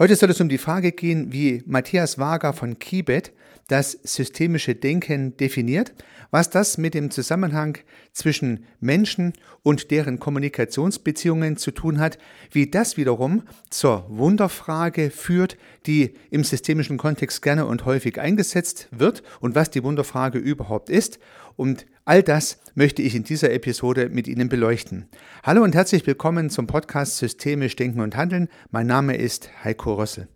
Heute soll es um die Frage gehen, wie Matthias Wager von Kibet das systemische Denken definiert, was das mit dem Zusammenhang zwischen Menschen und deren Kommunikationsbeziehungen zu tun hat, wie das wiederum zur Wunderfrage führt, die im systemischen Kontext gerne und häufig eingesetzt wird und was die Wunderfrage überhaupt ist. Und all das möchte ich in dieser Episode mit Ihnen beleuchten. Hallo und herzlich willkommen zum Podcast Systemisch Denken und Handeln. Mein Name ist Heiko Rössel.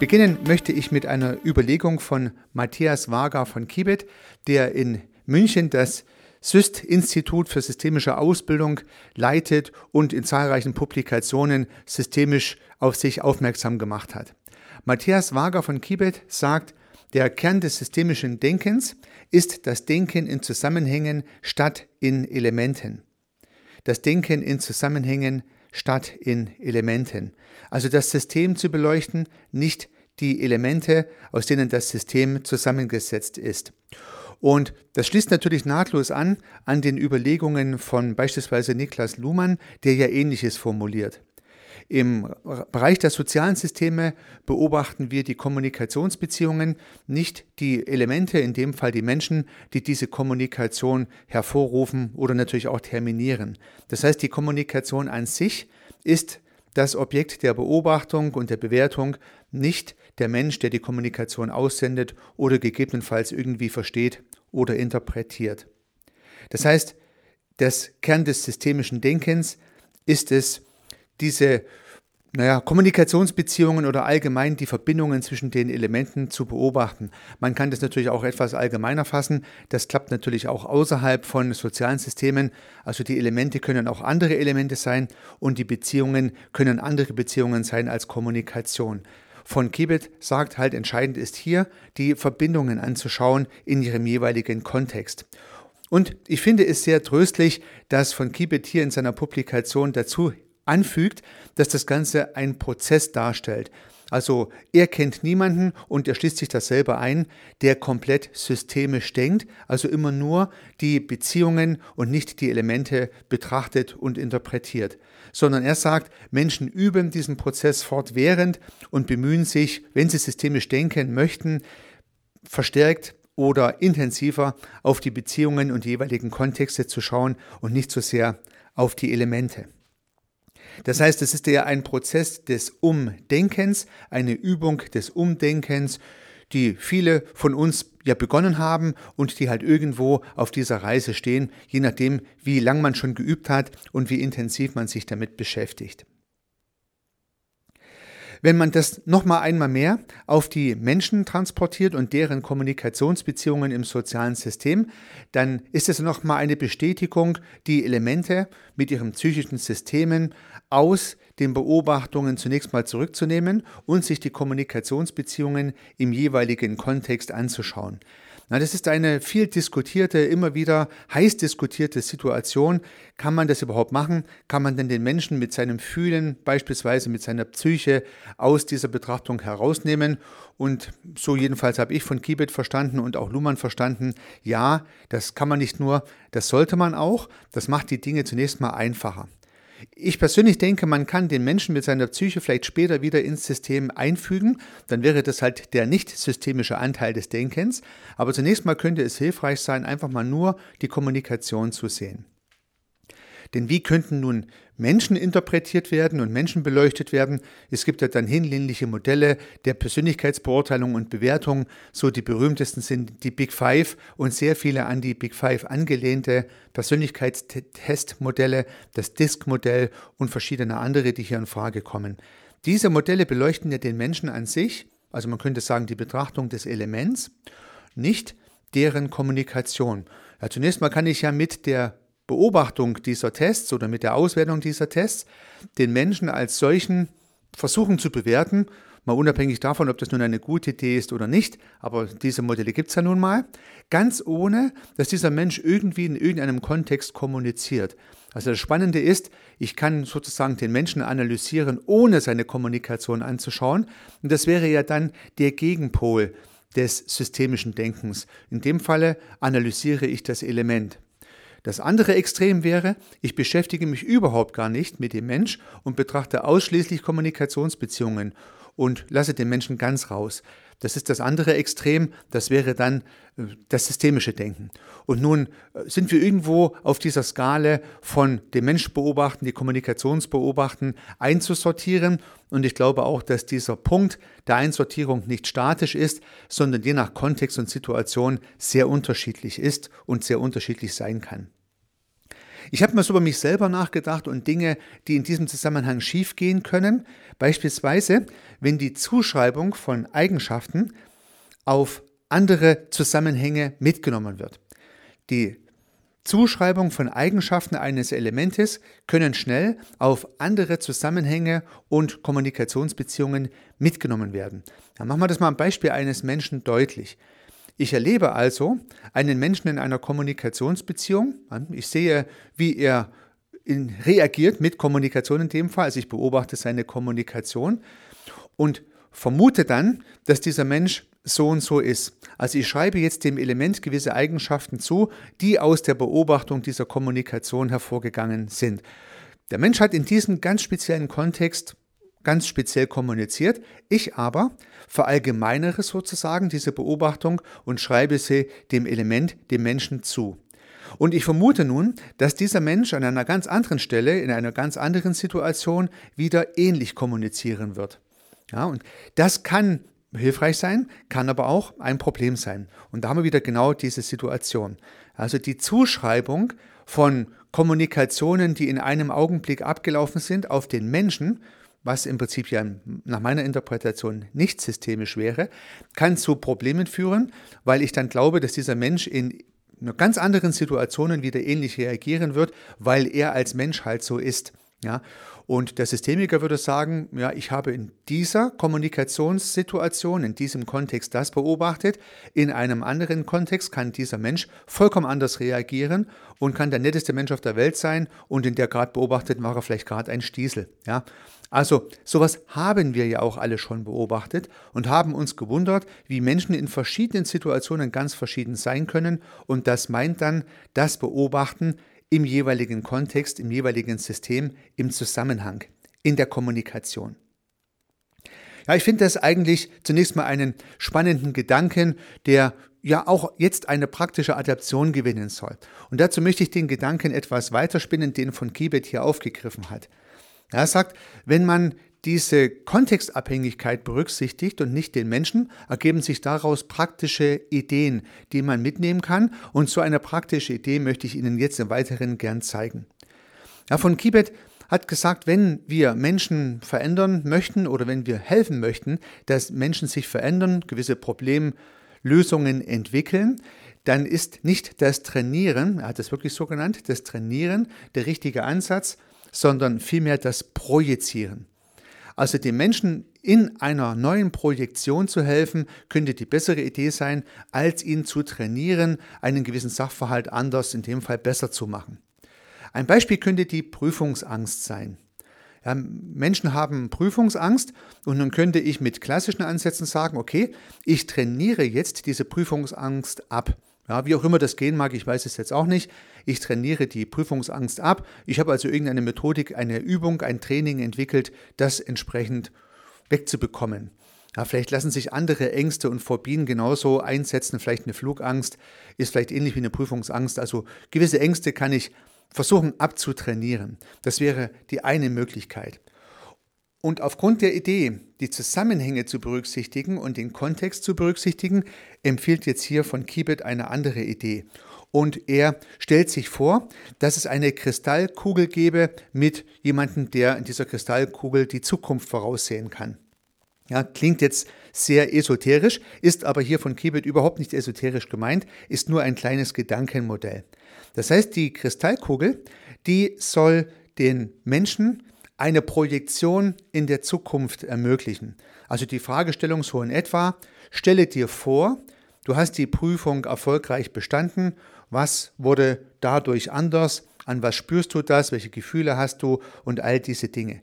Beginnen möchte ich mit einer Überlegung von Matthias Wager von Kibet, der in München das SYST-Institut für systemische Ausbildung leitet und in zahlreichen Publikationen systemisch auf sich aufmerksam gemacht hat. Matthias Wager von Kibet sagt, der Kern des systemischen Denkens ist das Denken in Zusammenhängen statt in Elementen. Das Denken in Zusammenhängen statt in Elementen. Also das System zu beleuchten, nicht die Elemente, aus denen das System zusammengesetzt ist. Und das schließt natürlich nahtlos an an den Überlegungen von beispielsweise Niklas Luhmann, der ja ähnliches formuliert. Im Bereich der sozialen Systeme beobachten wir die Kommunikationsbeziehungen, nicht die Elemente, in dem Fall die Menschen, die diese Kommunikation hervorrufen oder natürlich auch terminieren. Das heißt, die Kommunikation an sich ist das Objekt der Beobachtung und der Bewertung, nicht der Mensch, der die Kommunikation aussendet oder gegebenenfalls irgendwie versteht oder interpretiert. Das heißt, das Kern des systemischen Denkens ist es, diese naja, Kommunikationsbeziehungen oder allgemein die Verbindungen zwischen den Elementen zu beobachten. Man kann das natürlich auch etwas allgemeiner fassen. Das klappt natürlich auch außerhalb von sozialen Systemen. Also die Elemente können auch andere Elemente sein und die Beziehungen können andere Beziehungen sein als Kommunikation. Von Kibet sagt halt, entscheidend ist hier, die Verbindungen anzuschauen in ihrem jeweiligen Kontext. Und ich finde es sehr tröstlich, dass von Kibet hier in seiner Publikation dazu anfügt, dass das Ganze ein Prozess darstellt. Also er kennt niemanden und er schließt sich das selber ein, der komplett systemisch denkt, also immer nur die Beziehungen und nicht die Elemente betrachtet und interpretiert, sondern er sagt, Menschen üben diesen Prozess fortwährend und bemühen sich, wenn sie systemisch denken möchten, verstärkt oder intensiver auf die Beziehungen und die jeweiligen Kontexte zu schauen und nicht so sehr auf die Elemente. Das heißt, es ist ja ein Prozess des Umdenkens, eine Übung des Umdenkens, die viele von uns ja begonnen haben und die halt irgendwo auf dieser Reise stehen, je nachdem, wie lang man schon geübt hat und wie intensiv man sich damit beschäftigt. Wenn man das nochmal einmal mehr auf die Menschen transportiert und deren Kommunikationsbeziehungen im sozialen System, dann ist es nochmal eine Bestätigung, die Elemente mit ihren psychischen Systemen aus den Beobachtungen zunächst mal zurückzunehmen und sich die Kommunikationsbeziehungen im jeweiligen Kontext anzuschauen. Na, das ist eine viel diskutierte, immer wieder heiß diskutierte Situation. Kann man das überhaupt machen? Kann man denn den Menschen mit seinem Fühlen, beispielsweise mit seiner Psyche, aus dieser Betrachtung herausnehmen? Und so jedenfalls habe ich von Kibet verstanden und auch Luhmann verstanden, ja, das kann man nicht nur, das sollte man auch. Das macht die Dinge zunächst mal einfacher. Ich persönlich denke, man kann den Menschen mit seiner Psyche vielleicht später wieder ins System einfügen. Dann wäre das halt der nicht systemische Anteil des Denkens. Aber zunächst mal könnte es hilfreich sein, einfach mal nur die Kommunikation zu sehen. Denn wie könnten nun Menschen interpretiert werden und Menschen beleuchtet werden? Es gibt ja dann hinlängliche Modelle der Persönlichkeitsbeurteilung und Bewertung. So die berühmtesten sind die Big Five und sehr viele an die Big Five angelehnte Persönlichkeitstestmodelle, das DISC-Modell und verschiedene andere, die hier in Frage kommen. Diese Modelle beleuchten ja den Menschen an sich, also man könnte sagen die Betrachtung des Elements, nicht deren Kommunikation. Ja, zunächst mal kann ich ja mit der Beobachtung dieser Tests oder mit der Auswertung dieser Tests den Menschen als solchen versuchen zu bewerten, mal unabhängig davon, ob das nun eine gute Idee ist oder nicht, aber diese Modelle gibt es ja nun mal, ganz ohne, dass dieser Mensch irgendwie in irgendeinem Kontext kommuniziert. Also das Spannende ist, ich kann sozusagen den Menschen analysieren, ohne seine Kommunikation anzuschauen. Und das wäre ja dann der Gegenpol des systemischen Denkens. In dem Falle analysiere ich das Element. Das andere Extrem wäre, ich beschäftige mich überhaupt gar nicht mit dem Mensch und betrachte ausschließlich Kommunikationsbeziehungen und lasse den Menschen ganz raus. Das ist das andere Extrem, das wäre dann äh, das systemische Denken. Und nun äh, sind wir irgendwo auf dieser Skala von dem Mensch beobachten, die Kommunikationsbeobachten einzusortieren. Und ich glaube auch, dass dieser Punkt der Einsortierung nicht statisch ist, sondern je nach Kontext und Situation sehr unterschiedlich ist und sehr unterschiedlich sein kann. Ich habe mal so über mich selber nachgedacht und Dinge, die in diesem Zusammenhang schiefgehen können. Beispielsweise, wenn die Zuschreibung von Eigenschaften auf andere Zusammenhänge mitgenommen wird. Die Zuschreibung von Eigenschaften eines Elementes können schnell auf andere Zusammenhänge und Kommunikationsbeziehungen mitgenommen werden. Dann machen wir das mal am Beispiel eines Menschen deutlich. Ich erlebe also einen Menschen in einer Kommunikationsbeziehung. Ich sehe, wie er reagiert mit Kommunikation in dem Fall. Also ich beobachte seine Kommunikation und vermute dann, dass dieser Mensch so und so ist. Also ich schreibe jetzt dem Element gewisse Eigenschaften zu, die aus der Beobachtung dieser Kommunikation hervorgegangen sind. Der Mensch hat in diesem ganz speziellen Kontext ganz speziell kommuniziert. Ich aber verallgemeinere sozusagen diese Beobachtung und schreibe sie dem Element, dem Menschen zu. Und ich vermute nun, dass dieser Mensch an einer ganz anderen Stelle, in einer ganz anderen Situation wieder ähnlich kommunizieren wird. Ja, und das kann hilfreich sein, kann aber auch ein Problem sein. Und da haben wir wieder genau diese Situation. Also die Zuschreibung von Kommunikationen, die in einem Augenblick abgelaufen sind, auf den Menschen was im Prinzip ja nach meiner Interpretation nicht systemisch wäre, kann zu Problemen führen, weil ich dann glaube, dass dieser Mensch in ganz anderen Situationen wieder ähnlich reagieren wird, weil er als Mensch halt so ist. Ja, und der Systemiker würde sagen, ja, ich habe in dieser Kommunikationssituation, in diesem Kontext das beobachtet, in einem anderen Kontext kann dieser Mensch vollkommen anders reagieren und kann der netteste Mensch auf der Welt sein und in der gerade beobachtet war er vielleicht gerade ein Stiesel. Ja, also sowas haben wir ja auch alle schon beobachtet und haben uns gewundert, wie Menschen in verschiedenen Situationen ganz verschieden sein können und das meint dann das Beobachten im jeweiligen Kontext, im jeweiligen System, im Zusammenhang, in der Kommunikation. Ja, ich finde das eigentlich zunächst mal einen spannenden Gedanken, der ja auch jetzt eine praktische Adaption gewinnen soll. Und dazu möchte ich den Gedanken etwas weiterspinnen, den von Kibet hier aufgegriffen hat. Er sagt, wenn man diese Kontextabhängigkeit berücksichtigt und nicht den Menschen, ergeben sich daraus praktische Ideen, die man mitnehmen kann. Und so eine praktische Idee möchte ich Ihnen jetzt im Weiteren gern zeigen. Ja, von Kibet hat gesagt, wenn wir Menschen verändern möchten oder wenn wir helfen möchten, dass Menschen sich verändern, gewisse Problemlösungen entwickeln, dann ist nicht das Trainieren, er hat es wirklich so genannt, das Trainieren der richtige Ansatz, sondern vielmehr das Projizieren. Also den Menschen in einer neuen Projektion zu helfen, könnte die bessere Idee sein, als ihn zu trainieren, einen gewissen Sachverhalt anders, in dem Fall besser zu machen. Ein Beispiel könnte die Prüfungsangst sein. Ja, Menschen haben Prüfungsangst und nun könnte ich mit klassischen Ansätzen sagen, okay, ich trainiere jetzt diese Prüfungsangst ab. Ja, wie auch immer das gehen mag, ich weiß es jetzt auch nicht. Ich trainiere die Prüfungsangst ab. Ich habe also irgendeine Methodik, eine Übung, ein Training entwickelt, das entsprechend wegzubekommen. Ja, vielleicht lassen sich andere Ängste und Phobien genauso einsetzen. Vielleicht eine Flugangst ist vielleicht ähnlich wie eine Prüfungsangst. Also gewisse Ängste kann ich versuchen abzutrainieren. Das wäre die eine Möglichkeit. Und aufgrund der Idee, die Zusammenhänge zu berücksichtigen und den Kontext zu berücksichtigen, empfiehlt jetzt hier von Kibet eine andere Idee. Und er stellt sich vor, dass es eine Kristallkugel gäbe mit jemandem, der in dieser Kristallkugel die Zukunft voraussehen kann. Ja, klingt jetzt sehr esoterisch, ist aber hier von Kibet überhaupt nicht esoterisch gemeint, ist nur ein kleines Gedankenmodell. Das heißt, die Kristallkugel, die soll den Menschen eine Projektion in der Zukunft ermöglichen. Also die Fragestellung so in etwa, stelle dir vor, du hast die Prüfung erfolgreich bestanden, was wurde dadurch anders, an was spürst du das, welche Gefühle hast du und all diese Dinge.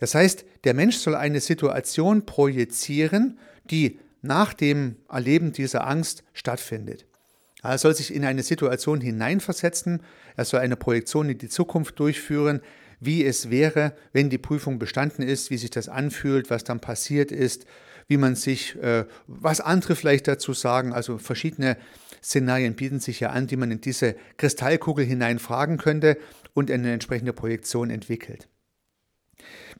Das heißt, der Mensch soll eine Situation projizieren, die nach dem Erleben dieser Angst stattfindet. Er soll sich in eine Situation hineinversetzen, er soll eine Projektion in die Zukunft durchführen, wie es wäre, wenn die Prüfung bestanden ist, wie sich das anfühlt, was dann passiert ist, wie man sich, äh, was andere vielleicht dazu sagen. Also verschiedene Szenarien bieten sich ja an, die man in diese Kristallkugel hineinfragen könnte und eine entsprechende Projektion entwickelt.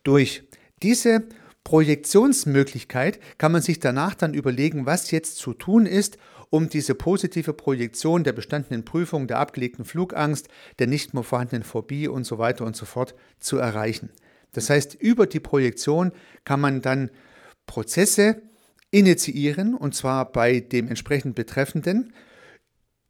Durch diese Projektionsmöglichkeit kann man sich danach dann überlegen, was jetzt zu tun ist, um diese positive Projektion der bestandenen Prüfung, der abgelegten Flugangst, der nicht mehr vorhandenen Phobie und so weiter und so fort zu erreichen. Das heißt, über die Projektion kann man dann Prozesse initiieren, und zwar bei dem entsprechend Betreffenden,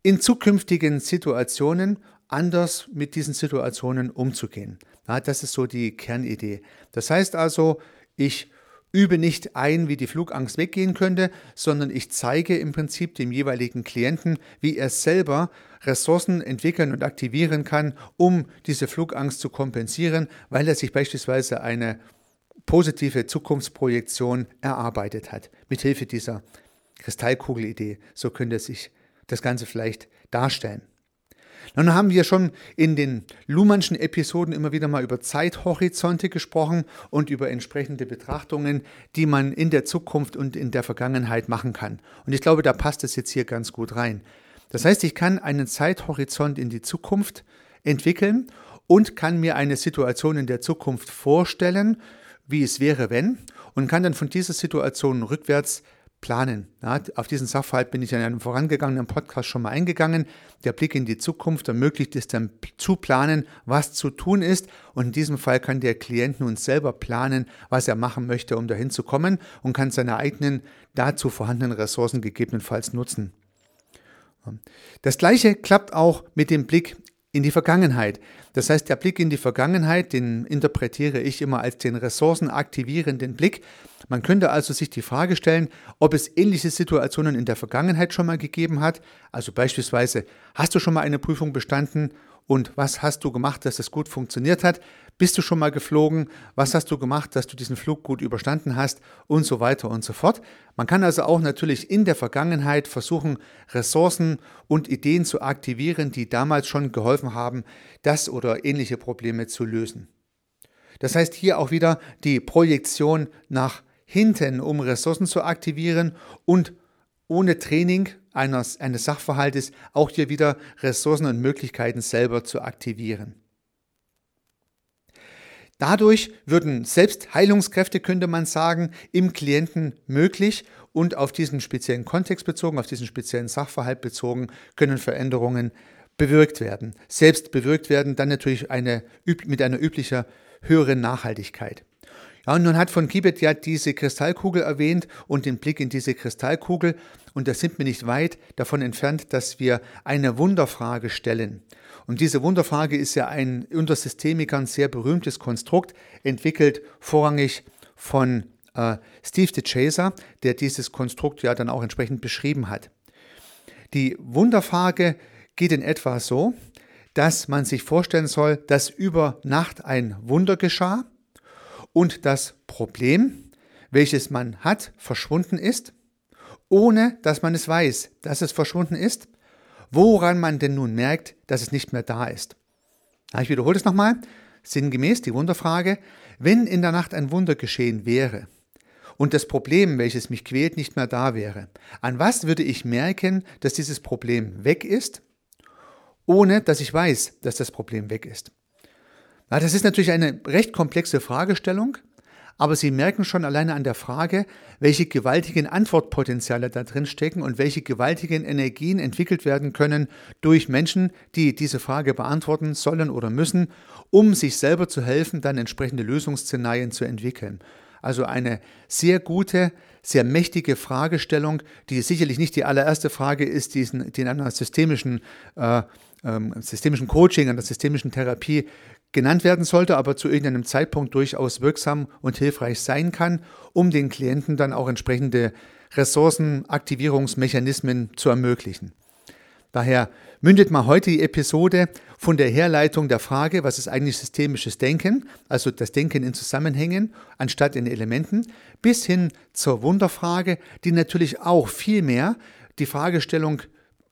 in zukünftigen Situationen anders mit diesen Situationen umzugehen. Ja, das ist so die Kernidee. Das heißt also, ich übe nicht ein, wie die Flugangst weggehen könnte, sondern ich zeige im Prinzip dem jeweiligen Klienten, wie er selber Ressourcen entwickeln und aktivieren kann, um diese Flugangst zu kompensieren, weil er sich beispielsweise eine positive Zukunftsprojektion erarbeitet hat, mithilfe dieser Kristallkugelidee. So könnte sich das Ganze vielleicht darstellen. Nun haben wir schon in den Luhmannschen Episoden immer wieder mal über Zeithorizonte gesprochen und über entsprechende Betrachtungen, die man in der Zukunft und in der Vergangenheit machen kann. Und ich glaube, da passt es jetzt hier ganz gut rein. Das heißt, ich kann einen Zeithorizont in die Zukunft entwickeln und kann mir eine Situation in der Zukunft vorstellen, wie es wäre, wenn, und kann dann von dieser Situation rückwärts planen. Ja, auf diesen Sachverhalt bin ich in einem vorangegangenen Podcast schon mal eingegangen. Der Blick in die Zukunft ermöglicht es dann zu planen, was zu tun ist. Und in diesem Fall kann der Klient nun selber planen, was er machen möchte, um dahin zu kommen und kann seine eigenen dazu vorhandenen Ressourcen gegebenenfalls nutzen. Das gleiche klappt auch mit dem Blick in die Vergangenheit. Das heißt, der Blick in die Vergangenheit, den interpretiere ich immer als den ressourcenaktivierenden Blick. Man könnte also sich die Frage stellen, ob es ähnliche Situationen in der Vergangenheit schon mal gegeben hat. Also beispielsweise, hast du schon mal eine Prüfung bestanden und was hast du gemacht, dass es gut funktioniert hat? Bist du schon mal geflogen? Was hast du gemacht, dass du diesen Flug gut überstanden hast? Und so weiter und so fort. Man kann also auch natürlich in der Vergangenheit versuchen, Ressourcen und Ideen zu aktivieren, die damals schon geholfen haben, das oder ähnliche Probleme zu lösen. Das heißt hier auch wieder die Projektion nach hinten, um Ressourcen zu aktivieren und ohne Training eines, eines Sachverhaltes auch hier wieder Ressourcen und Möglichkeiten selber zu aktivieren. Dadurch würden Selbstheilungskräfte, könnte man sagen, im Klienten möglich und auf diesen speziellen Kontext bezogen, auf diesen speziellen Sachverhalt bezogen, können Veränderungen bewirkt werden. Selbst bewirkt werden, dann natürlich eine, mit einer üblicher höheren Nachhaltigkeit. Und nun hat von Kibet ja diese Kristallkugel erwähnt und den Blick in diese Kristallkugel. Und da sind wir nicht weit davon entfernt, dass wir eine Wunderfrage stellen. Und diese Wunderfrage ist ja ein unter Systemikern sehr berühmtes Konstrukt, entwickelt vorrangig von äh, Steve DeChaser, der dieses Konstrukt ja dann auch entsprechend beschrieben hat. Die Wunderfrage geht in etwa so, dass man sich vorstellen soll, dass über Nacht ein Wunder geschah und das Problem, welches man hat, verschwunden ist, ohne dass man es weiß, dass es verschwunden ist woran man denn nun merkt, dass es nicht mehr da ist. Ich wiederhole es nochmal, sinngemäß die Wunderfrage, wenn in der Nacht ein Wunder geschehen wäre und das Problem, welches mich quält, nicht mehr da wäre, an was würde ich merken, dass dieses Problem weg ist, ohne dass ich weiß, dass das Problem weg ist? Das ist natürlich eine recht komplexe Fragestellung, aber Sie merken schon alleine an der Frage, welche gewaltigen Antwortpotenziale da drin stecken und welche gewaltigen Energien entwickelt werden können durch Menschen, die diese Frage beantworten sollen oder müssen, um sich selber zu helfen, dann entsprechende Lösungsszenarien zu entwickeln. Also eine sehr gute, sehr mächtige Fragestellung, die sicherlich nicht die allererste Frage ist, die in einer systemischen, äh, ähm, systemischen Coaching, einer systemischen Therapie genannt werden sollte, aber zu irgendeinem Zeitpunkt durchaus wirksam und hilfreich sein kann, um den Klienten dann auch entsprechende Ressourcenaktivierungsmechanismen zu ermöglichen. Daher mündet mal heute die Episode von der Herleitung der Frage, was ist eigentlich systemisches Denken, also das Denken in Zusammenhängen anstatt in Elementen, bis hin zur Wunderfrage, die natürlich auch viel mehr die Fragestellung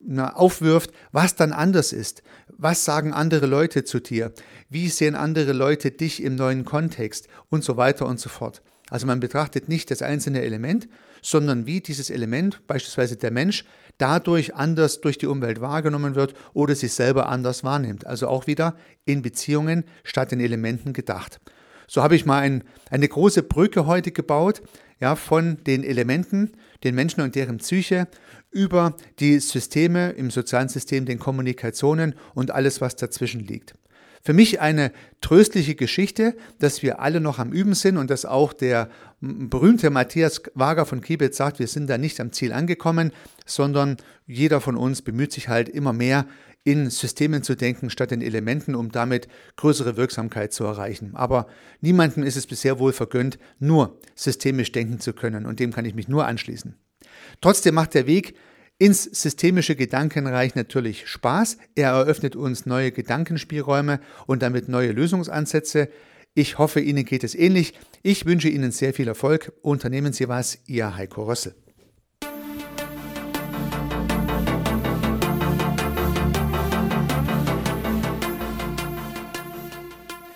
na, aufwirft, was dann anders ist. Was sagen andere Leute zu dir? Wie sehen andere Leute dich im neuen Kontext? Und so weiter und so fort. Also man betrachtet nicht das einzelne Element, sondern wie dieses Element, beispielsweise der Mensch, dadurch anders durch die Umwelt wahrgenommen wird oder sich selber anders wahrnimmt. Also auch wieder in Beziehungen statt in Elementen gedacht. So habe ich mal ein, eine große Brücke heute gebaut, ja, von den Elementen, den Menschen und deren Psyche über die Systeme im sozialen System, den Kommunikationen und alles, was dazwischen liegt. Für mich eine tröstliche Geschichte, dass wir alle noch am Üben sind und dass auch der berühmte Matthias Wager von Kibet sagt, wir sind da nicht am Ziel angekommen, sondern jeder von uns bemüht sich halt immer mehr, in Systemen zu denken statt in Elementen, um damit größere Wirksamkeit zu erreichen. Aber niemandem ist es bisher wohl vergönnt, nur systemisch denken zu können und dem kann ich mich nur anschließen. Trotzdem macht der Weg ins systemische Gedankenreich natürlich Spaß. Er eröffnet uns neue Gedankenspielräume und damit neue Lösungsansätze. Ich hoffe, Ihnen geht es ähnlich. Ich wünsche Ihnen sehr viel Erfolg. Unternehmen Sie was, Ihr Heiko Rössel.